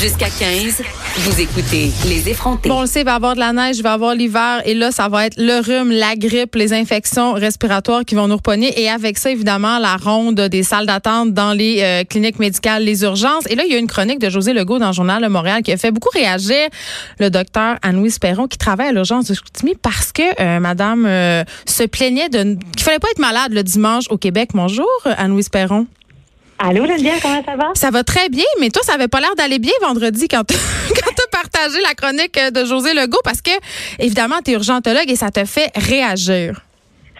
Jusqu'à 15, vous écoutez Les effrontés. Bon, on le sait, il va y avoir de la neige, il va y avoir l'hiver, et là, ça va être le rhume, la grippe, les infections respiratoires qui vont nous repogner. Et avec ça, évidemment, la ronde des salles d'attente dans les euh, cliniques médicales, les urgences. Et là, il y a une chronique de José Legault dans le journal Le Montréal qui a fait beaucoup réagir le docteur Anne-Louise Perron qui travaille à l'urgence de Scoutimi parce que euh, madame euh, se plaignait de qu'il fallait pas être malade le dimanche au Québec. Bonjour, Anne-Louise Perron. Allô, Geneviève, comment ça va? Ça va très bien, mais toi, ça avait pas l'air d'aller bien vendredi quand tu as partagé la chronique de José Legault parce que, évidemment, tu es urgentologue et ça te fait réagir.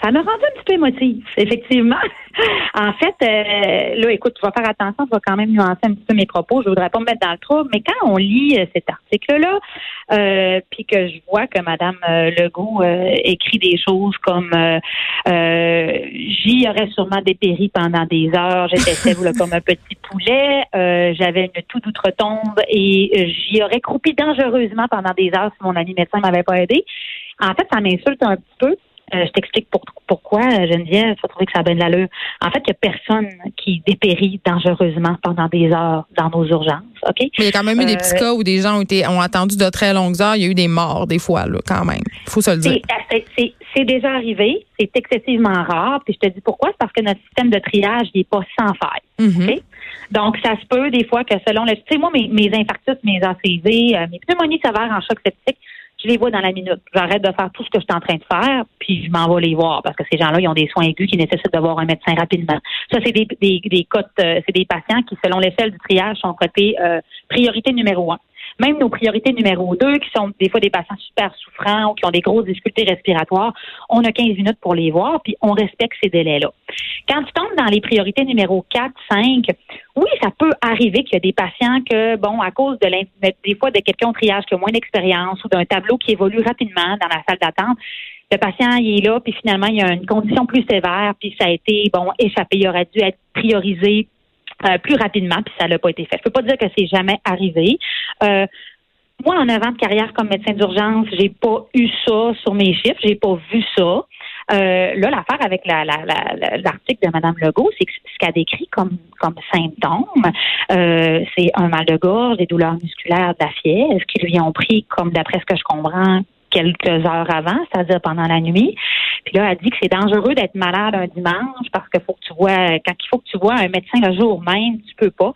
Ça m'a rendu un petit peu émotive, effectivement. en fait, euh, là, écoute, tu vas faire attention, tu vas quand même nuancer un petit peu mes propos. Je voudrais pas me mettre dans le trouble, mais quand on lit euh, cet article-là, euh, puis que je vois que Madame Legault écrit des choses comme j'y aurais sûrement dépéri pendant des heures, j'étais faible comme un petit poulet, j'avais une toute outre-tombe et j'y aurais croupi dangereusement pendant des heures si mon ami médecin m'avait pas aidé. En fait, ça m'insulte un petit peu euh, je t'explique pourquoi, Geneviève, tu vas trouver que ça a bien de l'allure. En fait, il n'y a personne qui dépérit dangereusement pendant des heures dans nos urgences, OK? Mais il y a quand même eu des petits euh, cas où des gens ont, été, ont attendu de très longues heures. Il y a eu des morts, des fois, là, quand même. Il faut se le dire. C'est déjà arrivé. C'est excessivement rare. Puis je te dis pourquoi? C'est parce que notre système de triage n'est pas sans faille. Mm-hmm. Donc, ça se peut des fois que selon le... Tu sais, moi, mes, mes infarctus, mes ACV, euh, mes pneumonies sévères en choc septique, je les vois dans la minute. J'arrête de faire tout ce que je suis en train de faire, puis je m'en vais les voir parce que ces gens-là, ils ont des soins aigus qui nécessitent de voir un médecin rapidement. Ça, c'est des, des, des cotes, euh, c'est des patients qui, selon l'échelle du triage, sont cotés euh, priorité numéro un même nos priorités numéro deux, qui sont des fois des patients super souffrants ou qui ont des grosses difficultés respiratoires, on a 15 minutes pour les voir, puis on respecte ces délais-là. Quand tu tombes dans les priorités numéro 4, 5, oui, ça peut arriver qu'il y a des patients que, bon, à cause de des fois de quelqu'un au triage qui a moins d'expérience ou d'un tableau qui évolue rapidement dans la salle d'attente, le patient il est là, puis finalement, il y a une condition plus sévère, puis ça a été, bon, échappé. Il aurait dû être priorisé euh, plus rapidement, puis ça n'a pas été fait. Je peux pas dire que c'est jamais arrivé. Euh, moi, en avant de carrière comme médecin d'urgence, j'ai pas eu ça sur mes chiffres, j'ai pas vu ça. Euh, là, l'affaire avec l'article de Mme Legault, c'est que ce qu'elle décrit comme, comme euh, c'est un mal de gorge, des douleurs musculaires, de la fièvre, qui lui ont pris, comme d'après ce que je comprends, quelques heures avant, c'est-à-dire pendant la nuit. Puis là, elle dit que c'est dangereux d'être malade un dimanche parce qu'il faut que tu vois, quand il faut que tu vois un médecin le jour même, tu peux pas.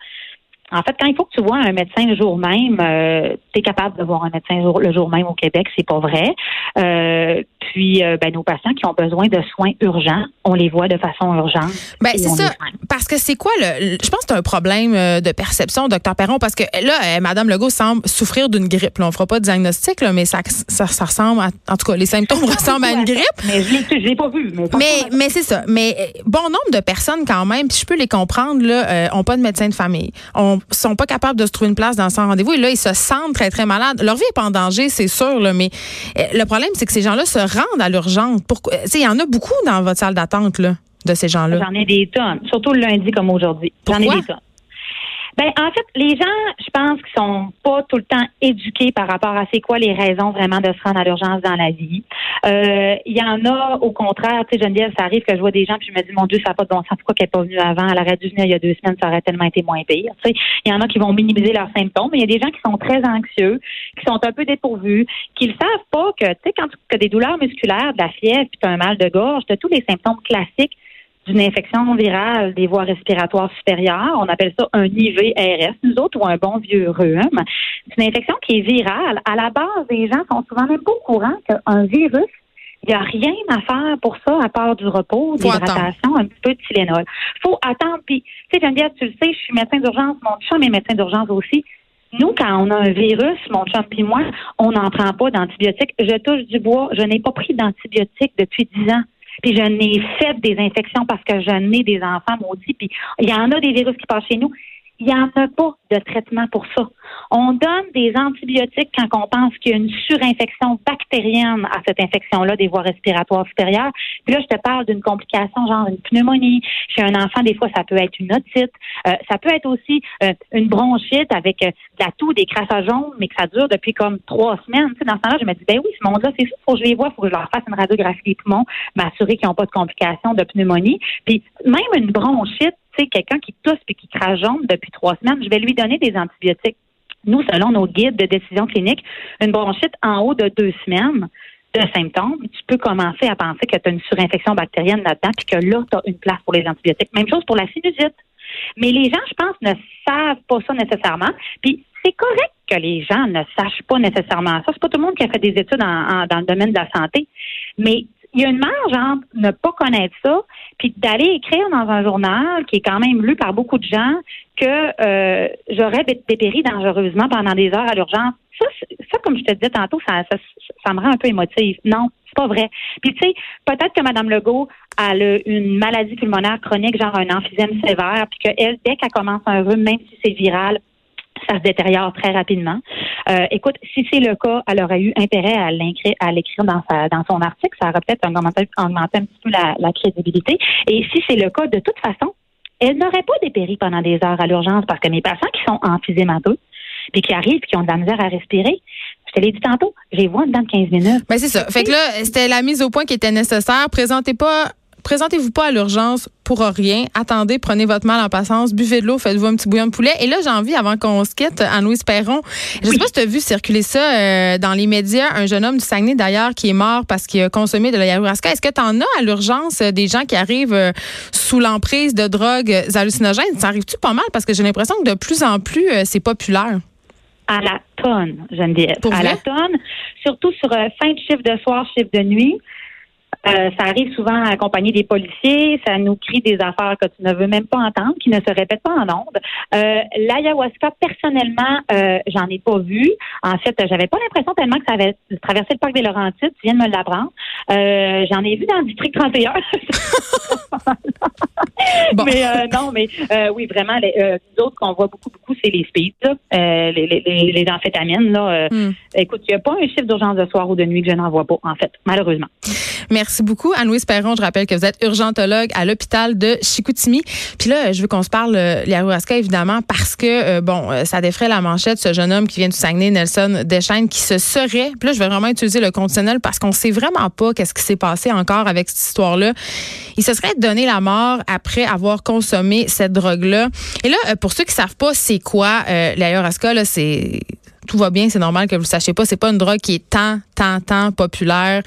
En fait, quand il faut que tu vois un médecin le jour même, euh, tu es capable de voir un médecin le jour même au Québec, c'est pas vrai. Euh, puis, euh, ben, nos patients qui ont besoin de soins urgents, on les voit de façon urgente. Ben, c'est ça. Parce que c'est quoi le. Je pense que c'est un problème de perception, docteur Perron, parce que là, Mme Legault semble souffrir d'une grippe. Là, on fera pas de diagnostic, là, mais ça, ça, ressemble à. En tout cas, les symptômes ressemblent à une grippe. Mais je l'ai pas vu. Mais, mais, c'est ça. Mais bon nombre de personnes, quand même, puis je peux les comprendre, là, ont pas de médecin de famille. On sont pas capables de se trouver une place dans son rendez-vous. Et là, ils se sentent très, très malades. Leur vie est pas en danger, c'est sûr, là, mais euh, le problème, c'est que ces gens-là se rendent à l'urgence? Pourquoi? Il y en a beaucoup dans votre salle d'attente, là, de ces gens-là. J'en ai des tonnes, surtout le lundi comme aujourd'hui. J'en ai des tonnes. Ben, en fait, les gens, pense qu'ils sont pas tout le temps éduqués par rapport à c'est quoi les raisons vraiment de se rendre à l'urgence dans la vie. Euh, il y en a, au contraire, tu sais, Geneviève, ça arrive que je vois des gens puis je me dis, mon Dieu, ça n'a pas de bon sens. Pourquoi qu'elle n'est pas venue avant? Elle aurait dû venir il y a deux semaines, ça aurait tellement été moins pire. Il y en a qui vont minimiser leurs symptômes, mais il y a des gens qui sont très anxieux, qui sont un peu dépourvus, qui ne savent pas que, tu sais, quand tu as des douleurs musculaires, de la fièvre, puis tu as un mal de gorge, tu as tous les symptômes classiques d'une infection virale des voies respiratoires supérieures. On appelle ça un IVRS, nous autres, ou un bon vieux rhume. C'est une infection qui est virale. À la base, les gens sont souvent même pas au courant qu'un virus, il n'y a rien à faire pour ça à part du repos, l'hydratation, un peu de Tylenol. faut attendre. Puis, tu sais, Geneviève, tu le sais, je suis médecin d'urgence, mon chum est médecin d'urgence aussi. Nous, quand on a un virus, mon chum et moi, on n'en prend pas d'antibiotiques. Je touche du bois. Je n'ai pas pris d'antibiotiques depuis dix ans. Puis je n'ai fait des infections parce que je n'ai des enfants maudits. Puis il y en a des virus qui passent chez nous. il n'y en a pas de traitement pour ça. On donne des antibiotiques quand on pense qu'il y a une surinfection bactérienne à cette infection-là des voies respiratoires supérieures. Puis là, je te parle d'une complication genre une pneumonie. Chez un enfant, des fois, ça peut être une otite. Euh, ça peut être aussi euh, une bronchite avec euh, de la toux, des crassages jaunes, mais que ça dure depuis comme trois semaines. Tu sais, dans ce temps-là, je me dis, ben oui, ce monde-là, c'est ça, faut que je les vois, faut que je leur fasse une radiographie des poumons, m'assurer qu'ils n'ont pas de complications de pneumonie. Puis même une bronchite, tu sais, quelqu'un qui tousse puis qui crache jaune depuis trois semaines, je vais lui donner des antibiotiques. Nous, selon nos guides de décision clinique, une bronchite en haut de deux semaines de symptômes, tu peux commencer à penser que tu as une surinfection bactérienne là-dedans, puis que là, tu as une place pour les antibiotiques. Même chose pour la sinusite. Mais les gens, je pense, ne savent pas ça nécessairement. Puis c'est correct que les gens ne sachent pas nécessairement ça. C'est pas tout le monde qui a fait des études dans le domaine de la santé. Mais il y a une marge entre ne pas connaître ça, puis d'aller écrire dans un journal qui est quand même lu par beaucoup de gens que euh, j'aurais dépéri dangereusement pendant des heures à l'urgence. Ça, ça, comme je te disais tantôt, ça, ça, me rend un peu émotive. Non, c'est pas vrai. Puis tu sais, peut-être que Mme Legault a une maladie pulmonaire chronique, genre un emphysème sévère, puis qu'elle, dès qu'elle commence un rhume, même si c'est viral, ça se détériore très rapidement. Euh, écoute, si c'est le cas, elle aurait eu intérêt à l'écrire dans, dans son article. Ça aurait peut-être augmenté, un petit peu la, crédibilité. Et si c'est le cas, de toute façon, elle n'aurait pas dépéri pendant des heures à l'urgence parce que mes patients qui sont emphysémateux, puis qui arrivent, puis qui ont de la misère à respirer, je te l'ai dit tantôt, je les vois dans 15 minutes. Ben c'est ça. Fait que là, c'était la mise au point qui était nécessaire. Présentez pas présentez-vous pas à l'urgence pour rien. Attendez, prenez votre mal en patience, buvez de l'eau, faites-vous un petit bouillon de poulet. Et là, j'ai envie, avant qu'on se quitte, Anne-Louise Perron, je sais pas si tu as vu circuler ça euh, dans les médias, un jeune homme du Saguenay d'ailleurs qui est mort parce qu'il a consommé de la ayahuasca. Est-ce que tu en as à l'urgence euh, des gens qui arrivent euh, sous l'emprise de drogues hallucinogènes? Ça arrive-tu pas mal? Parce que j'ai l'impression que de plus en plus, c'est populaire. À la tonne, Geneviève. Pour à la tonne, surtout sur fin de chiffre de soir, chiffre de nuit. Euh, ça arrive souvent accompagné des policiers. Ça nous crie des affaires que tu ne veux même pas entendre, qui ne se répètent pas en ondes. Euh, L'ayahuasca, personnellement, euh, j'en ai pas vu. En fait, j'avais pas l'impression tellement que ça avait traversé le parc des Laurentides. Tu viens de me l'apprendre. Euh, j'en ai vu dans le district 31. Mais euh, non, mais oui, vraiment, les, autres qu'on voit beaucoup, beaucoup, c'est les speeds, les, les, les, amphétamines. Là, hmm. Écoute, il n'y a pas un chiffre d'urgence de soir ou de nuit que je n'en vois pas, en fait, malheureusement. Merci beaucoup, Anne-Louise Perron. Je rappelle que vous êtes urgentologue à l'hôpital de Chicoutimi. Puis là, je veux qu'on se parle euh, l'ayahuasca, évidemment, parce que, euh, bon, euh, ça défrait la manchette, ce jeune homme qui vient du Saguenay, Nelson Deschaines, qui se serait, puis là, je vais vraiment utiliser le conditionnel parce qu'on sait vraiment pas qu'est-ce qui s'est passé encore avec cette histoire-là. Il se serait donné la mort après avoir consommé cette drogue-là. Et là, pour ceux qui savent pas c'est quoi euh, l'ayahuasca, là, c'est tout va bien, c'est normal que vous le sachiez pas. C'est pas une drogue qui est tant, tant, tant populaire,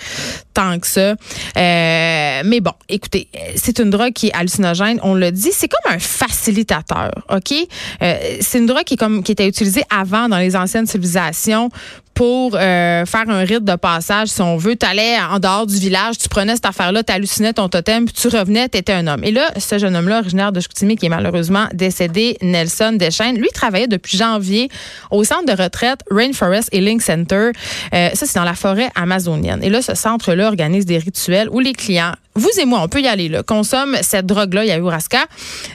tant que ça. Euh, mais bon, écoutez, c'est une drogue qui est hallucinogène. On le dit, c'est comme un facilitateur, ok? Euh, C'est une drogue qui est comme qui était utilisée avant dans les anciennes civilisations pour euh, faire un rite de passage, si on veut. Tu allais en dehors du village, tu prenais cette affaire-là, tu hallucinais ton totem, puis tu revenais, tu étais un homme. Et là, ce jeune homme-là, originaire de Chicoutimi, qui est malheureusement décédé, Nelson Deschaines, lui travaillait depuis janvier au centre de retraite Rainforest Healing Center. Euh, ça, c'est dans la forêt amazonienne. Et là, ce centre-là organise des rituels où les clients vous et moi, on peut y aller, là, consomme cette drogue-là, ayahuasca.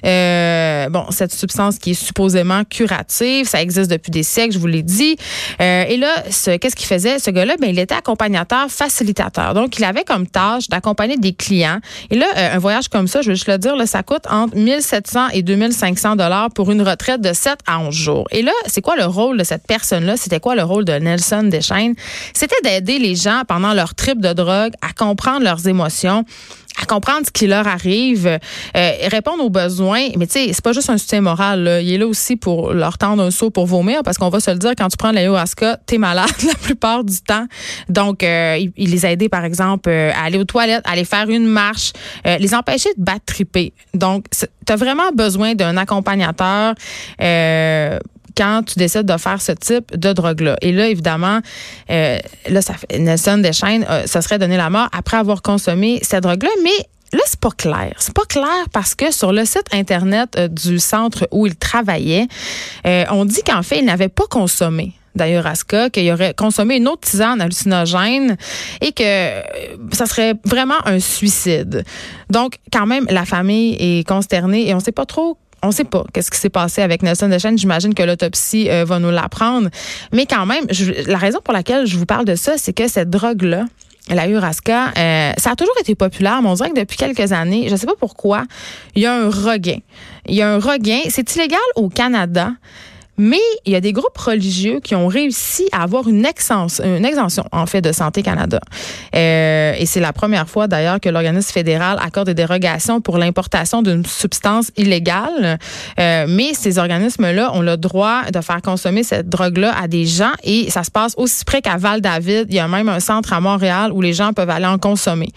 Euh, bon, cette substance qui est supposément curative, ça existe depuis des siècles, je vous l'ai dit. Euh, et là, qu'est-ce qu'il faisait? Ce gars-là, ben, il était accompagnateur, facilitateur. Donc, il avait comme tâche d'accompagner des clients. Et là, euh, un voyage comme ça, je veux juste le dire, là, ça coûte entre 1700 et 2500 dollars pour une retraite de 7 à 11 jours. Et là, c'est quoi le rôle de cette personne-là? C'était quoi le rôle de Nelson Deschaines? C'était d'aider les gens pendant leur trip de drogue à comprendre leurs émotions comprendre ce qui leur arrive, euh, répondre aux besoins. Mais tu sais, c'est pas juste un soutien moral. Là. Il est là aussi pour leur tendre un saut pour vomir, parce qu'on va se le dire, quand tu prends l'ayahuasca, t'es malade la plupart du temps. Donc, euh, il, les a par exemple, euh, à aller aux toilettes, à aller faire une marche, euh, les empêcher de battre triper. Donc, tu as vraiment besoin d'un accompagnateur quand tu décides de faire ce type de drogue-là. Et là, évidemment, euh, là, ça Nelson Deschaines, euh, ça serait donné la mort après avoir consommé cette drogue-là, mais Là, c'est pas clair. C'est pas clair parce que sur le site internet euh, du centre où il travaillait, on dit qu'en fait, il n'avait pas consommé d'ayahuasca, qu'il aurait consommé une autre tisane hallucinogène et que ça serait vraiment un suicide. Donc, quand même, la famille est consternée et on ne sait pas trop on ne sait pas qu'est-ce qui s'est passé avec Nelson Deschênes. J'imagine que l'autopsie euh, va nous l'apprendre. Mais quand même, la raison pour laquelle je vous parle de ça, c'est que cette drogue-là, la Uraska, euh, ça a toujours été populaire, mais on dirait que depuis quelques années, je ne sais pas pourquoi, il y a un regain. Il y a un regain. C'est illégal au Canada. Mais il y a des groupes religieux qui ont réussi à avoir une, exention, une exemption, en fait, de Santé Canada. Euh, et c'est la première fois, d'ailleurs, que l'organisme fédéral accorde des dérogations pour l'importation d'une substance illégale. Euh, mais ces organismes-là ont le droit de faire consommer cette drogue-là à des gens et ça se passe aussi près qu'à Val-David. Il y a même un centre à Montréal où les gens peuvent aller en consommer.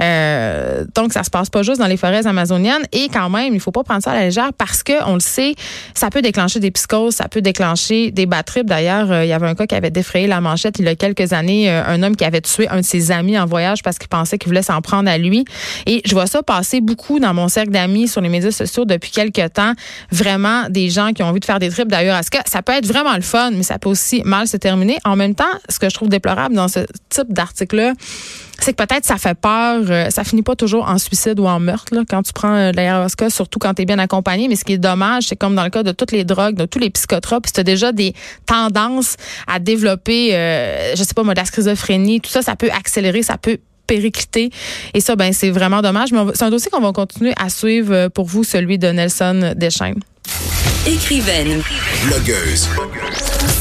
Euh, donc, ça se passe pas juste dans les forêts amazoniennes. Et quand même, il faut pas prendre ça à la légère parce que, on le sait, ça peut déclencher des psychoses, ça peut déclencher des bad D'ailleurs, euh, il y avait un cas qui avait défrayé la manchette il y a quelques années, euh, un homme qui avait tué un de ses amis en voyage parce qu'il pensait qu'il voulait s'en prendre à lui. Et je vois ça passer beaucoup dans mon cercle d'amis sur les médias sociaux depuis quelques temps. Vraiment, des gens qui ont envie de faire des trips d'ailleurs ce cas. Ça peut être vraiment le fun, mais ça peut aussi mal se terminer? En même temps, ce que je trouve déplorable dans ce type d'article-là, c'est que peut-être ça fait peur. Euh, ça finit pas toujours en suicide ou en meurtre là, quand tu prends euh, de l'ayahuasca, surtout quand tu es bien accompagné. Mais ce qui est dommage, c'est comme dans le cas de toutes les drogues, de tous les psychotropes, si tu as déjà des tendances à développer, euh, je sais pas moi, de la schizophrénie, tout ça, ça peut accélérer, ça peut péricliter. Et ça, ben c'est vraiment dommage. Mais c'est un dossier qu'on va continuer à suivre euh, pour vous, celui de Nelson Deschaines. Écrivaine. Blogueuse.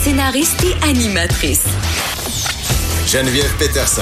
Scénariste et animatrice. Geneviève Peterson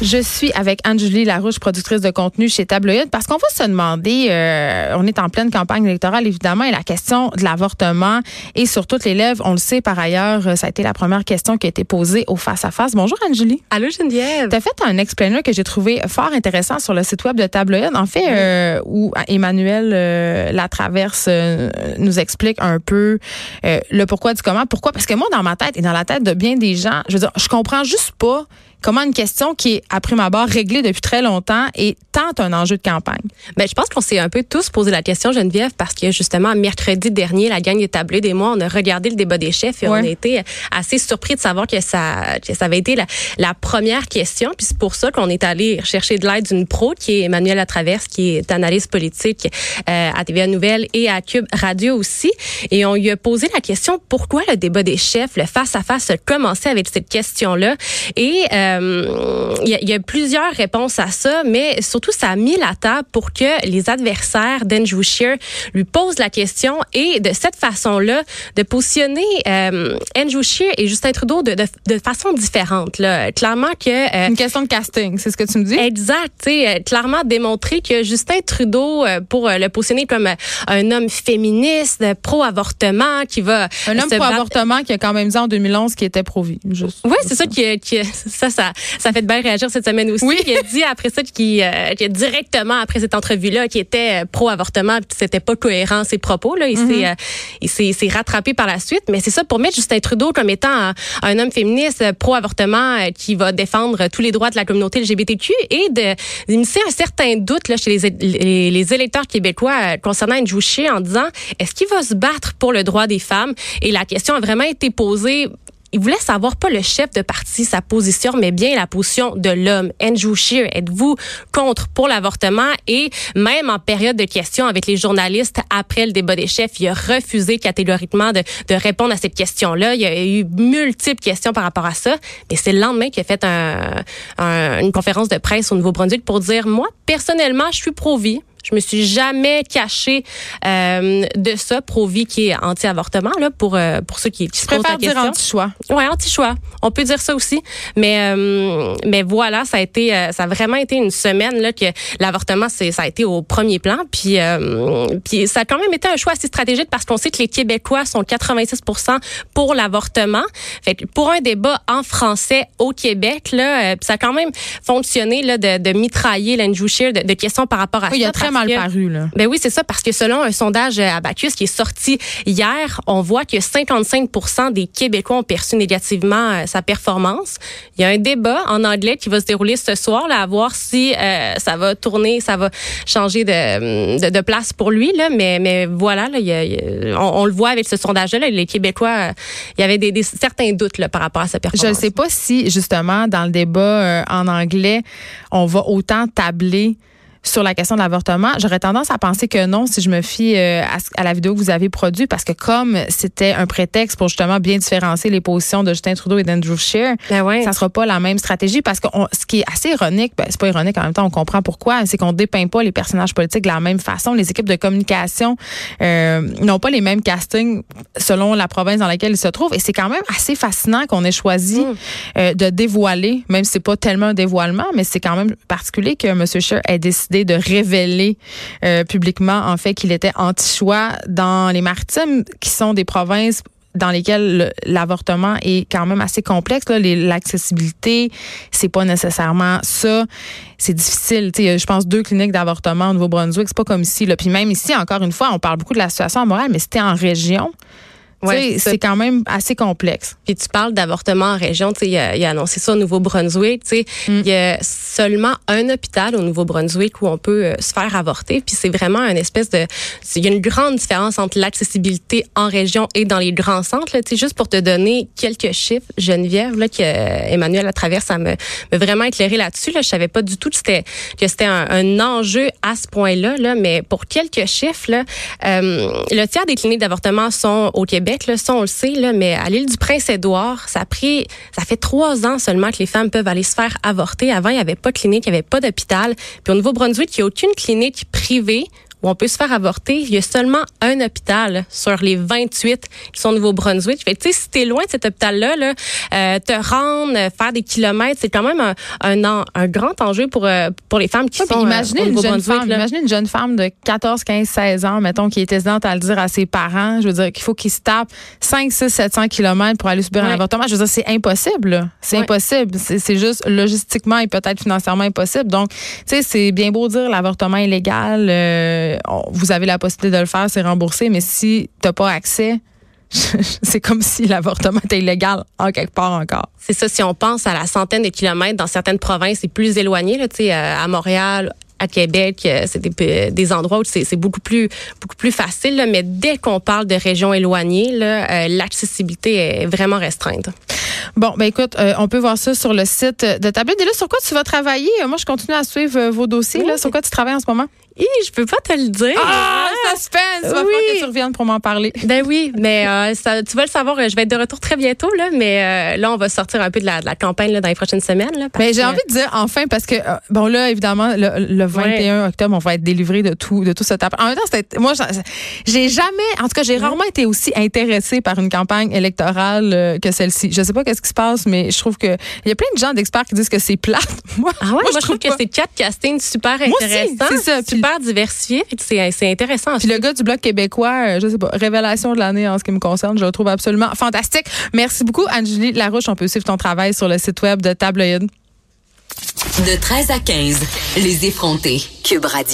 Je suis avec Anne-Julie Larouche, productrice de contenu chez Tabloïd, parce qu'on va se demander, euh, on est en pleine campagne électorale évidemment, et la question de l'avortement est sur toutes les lèvres. On le sait par ailleurs, ça a été la première question qui a été posée au face-à-face. Bonjour Anne-Julie. Allô Geneviève. Tu as fait un explainer que j'ai trouvé fort intéressant sur le site web de Tabloïd, en fait, euh, où Emmanuel euh, Latraverse euh, nous explique un peu le pourquoi du comment. Pourquoi? Parce que moi, dans ma tête et dans la tête de bien des gens, je veux dire, je comprends juste pas comment une question qui est, à prime abord, réglée depuis très longtemps est tant un enjeu de campagne? Ben, je pense qu'on s'est un peu tous posé la question, Geneviève, parce que justement, mercredi dernier, la gang établie des mois, on a regardé le débat des chefs et on a été assez surpris de savoir que ça, que ça avait été la, la première question. Puis c'est pour ça qu'on est allé chercher de l'aide d'une pro qui est Emmanuel Latraverse, qui est analyste politique euh, à TVA Nouvelles et à Cube Radio aussi. Et on lui a posé la question pourquoi le débat des chefs, le face-à-face, a commencé avec cette question-là? Et euh, euh, il y, a plusieurs réponses à ça, mais surtout, ça a mis la table pour que les adversaires d'Andrew Scheer lui posent la question et de cette façon-là, de positionner euh, Andrew Scheer et Justin Trudeau de, de, façon différente. Là. Clairement que... Euh, Une question de casting, c'est ce que tu me dis? Exact. Euh, clairement démontrer que Justin Trudeau, pour le positionner comme un homme féministe, pro-avortement, qui va... Un homme pro-avortement qui a quand même dit en 2011 qu'il était pro-vie. Oui, c'est ça qui, qui ça, ça, ça fait bien réagir cette semaine aussi. Oui. Il a dit après ça qu'il euh, directement après cette entrevue-là qui était euh, pro-avortement, c'était pas cohérent ses propos. Là, il mm-hmm. s'est euh, il s'est rattrapé par la suite. Mais c'est ça pour mettre Justin Trudeau comme étant un, homme féministe pro-avortement qui va défendre tous les droits de la communauté LGBTQ et de un certain doute là chez les, les, électeurs québécois concernant Andrew Scheer en disant est-ce qu'il va se battre pour le droit des femmes? Et la question a vraiment été posée il voulait savoir pas le chef de parti, sa position, mais bien la position de l'homme. Andrew Scheer, êtes-vous contre pour l'avortement? Et même en période de questions avec les journalistes après le débat des chefs, il a refusé catégoriquement de, répondre à cette question-là. Il y a eu multiples questions par rapport à ça. Mais c'est le lendemain qu'il a fait un, une conférence de presse au Nouveau-Brunswick pour dire, moi, personnellement, je suis pro-vie. Je me suis jamais cachée euh, de ça, Provi qui est anti-avortement là pour euh, pour ceux qui, qui se posent la question. dire anti-choix? Ouais, anti-choix. On peut dire ça aussi, mais euh, mais voilà, ça a été euh, ça a vraiment été une semaine là que l'avortement c'est ça a été au premier plan, puis euh, puis ça a quand même été un choix assez stratégique parce qu'on sait que les Québécois sont 86% pour l'avortement. Fait que pour un débat en français au Québec là, ça a quand même fonctionné là de, de mitrailler l'Andrew de, de questions par rapport à oui, ça mal paru. Là. Ben oui, c'est ça, parce que selon un sondage Abacus qui est sorti hier, on voit que 55% des Québécois ont perçu négativement euh, sa performance. Il y a un débat en anglais qui va se dérouler ce soir, là, à voir si euh, ça va tourner, ça va changer de, de, place pour lui. Là, mais, mais voilà, là, on, le voit avec ce sondage-là, les Québécois, il y avait des, certains doutes là, par rapport à sa performance. Je ne sais pas si, justement, dans le débat euh, en anglais, on va autant tabler sur la question de l'avortement. J'aurais tendance à penser que non si je me fie euh, à, la vidéo que vous avez produite parce que comme c'était un prétexte pour justement bien différencier les positions de Justin Trudeau et d'Andrew Scheer, ben ouais. ça sera pas la même stratégie parce que ce qui est assez ironique, ben, c'est pas ironique en même temps, on comprend pourquoi, c'est qu'on dépeint pas les personnages politiques de la même façon. Les équipes de communication euh, n'ont pas les mêmes castings selon la province dans laquelle ils se trouvent et c'est quand même assez fascinant qu'on ait choisi mm. euh, de dévoiler, même si c'est pas tellement un dévoilement, mais c'est quand même particulier que M. Scheer ait décidé de révéler euh, publiquement en fait qu'il était anti-choix dans les maritimes, qui sont des provinces dans lesquelles l'avortement est quand même assez complexe. L'accessibilité, c'est pas nécessairement ça. C'est difficile. je pense deux cliniques d'avortement au Nouveau-Brunswick, c'est pas comme ici. Là. Puis même ici, encore une fois, on parle beaucoup de la situation morale, mais c'était en région. Ouais, c'est quand même assez complexe. Puis tu parles d'avortement en région, tu sais, il, a, annoncé ça au Nouveau-Brunswick, tu sais, mm. Seulement un hôpital au Nouveau-Brunswick où on peut euh, se faire avorter, puis c'est vraiment une espèce de il y a une grande différence entre l'accessibilité en région et dans les grands centres, sais, juste pour te donner quelques chiffres, Geneviève là que euh, Emmanuel à travers ça me, me vraiment éclairé là-dessus là, je savais pas du tout que c'était que c'était un, enjeu à ce point-là là, mais pour quelques chiffres là, euh, le tiers des cliniques d'avortement sont au Québec là, ça on le sait, là, mais à l'île du Prince-Édouard, ça a pris, ça fait trois ans seulement que les femmes peuvent aller se faire avorter. Avant, il n'y avait pas de clinique, il n'y avait pas d'hôpital. Puis au Nouveau-Brunswick, il n'y a aucune clinique privée où on peut se faire avorter. Il y a seulement un hôpital sur les 28 qui sont au Nouveau-Brunswick. Fait tu sais, si t'es loin de cet hôpital-là, là, euh, te rendre, faire des kilomètres, c'est quand même un, un, un, grand enjeu pour, euh, pour les femmes qui sont imaginez euh, une jeune femme, Imaginez une jeune femme de 14, 15, 16 ans, mettons, qui est hésitante à le dire à ses parents. Je veux dire qu'il faut qu'ils se tapent 5, 6, 700 kilomètres pour aller subir un avortement. Je veux dire, c'est impossible. C'est impossible. C'est juste logistiquement et peut-être financièrement impossible. Donc, tu sais, c'est bien beau dire l'avortement illégal. Euh, vous avez la possibilité de le faire, c'est remboursé, mais si tu n'as pas accès, c'est comme si l'avortement était illégal en quelque part encore. C'est ça, si on pense à la centaine de kilomètres dans certaines provinces, c'est plus éloigné, là, euh, à Montréal, à Québec, euh, c'est des, endroits où c'est beaucoup plus beaucoup plus facile. mais dès qu'on parle de régions éloignées, euh, l'accessibilité est vraiment restreinte. Bon, ben écoute, on peut voir ça sur le site de Tableau. Et là, sur quoi tu vas travailler? Moi, je continue à suivre vos dossiers. Là. Sur quoi tu travailles en ce moment? Je peux pas te le dire. Ah, suspense! Il va que tu reviennes pour m'en parler. Ben oui, mais euh, ça, tu vas le savoir, je vais être de retour très bientôt, là, mais euh, là, on va sortir un peu de la, de la campagne là, dans les prochaines semaines. Là, mais j'ai envie de dire enfin, parce que, euh, bon, là, évidemment, le, 21 octobre, on va être délivré de tout, de tout ce tape. En même temps, moi, j'ai jamais, en tout cas, j'ai rarement été aussi intéressée par une campagne électorale que celle-ci. Je sais pas qu'est-ce qui se passe, mais je trouve que il y a plein de gens d'experts qui disent que c'est plate. moi, ah ouais, moi, je, trouve, que c'est quatre castings super intéressants. C'est ça. Super diversifié. C'est intéressant. Puis le gars du Bloc québécois, euh, je sais pas, révélation de l'année en ce qui me concerne, je le trouve absolument fantastique. Merci beaucoup, Angélie Larouche. On peut suivre ton travail sur le site web de Tabloïd. De 13 à 15, les effrontés. Cube Radio.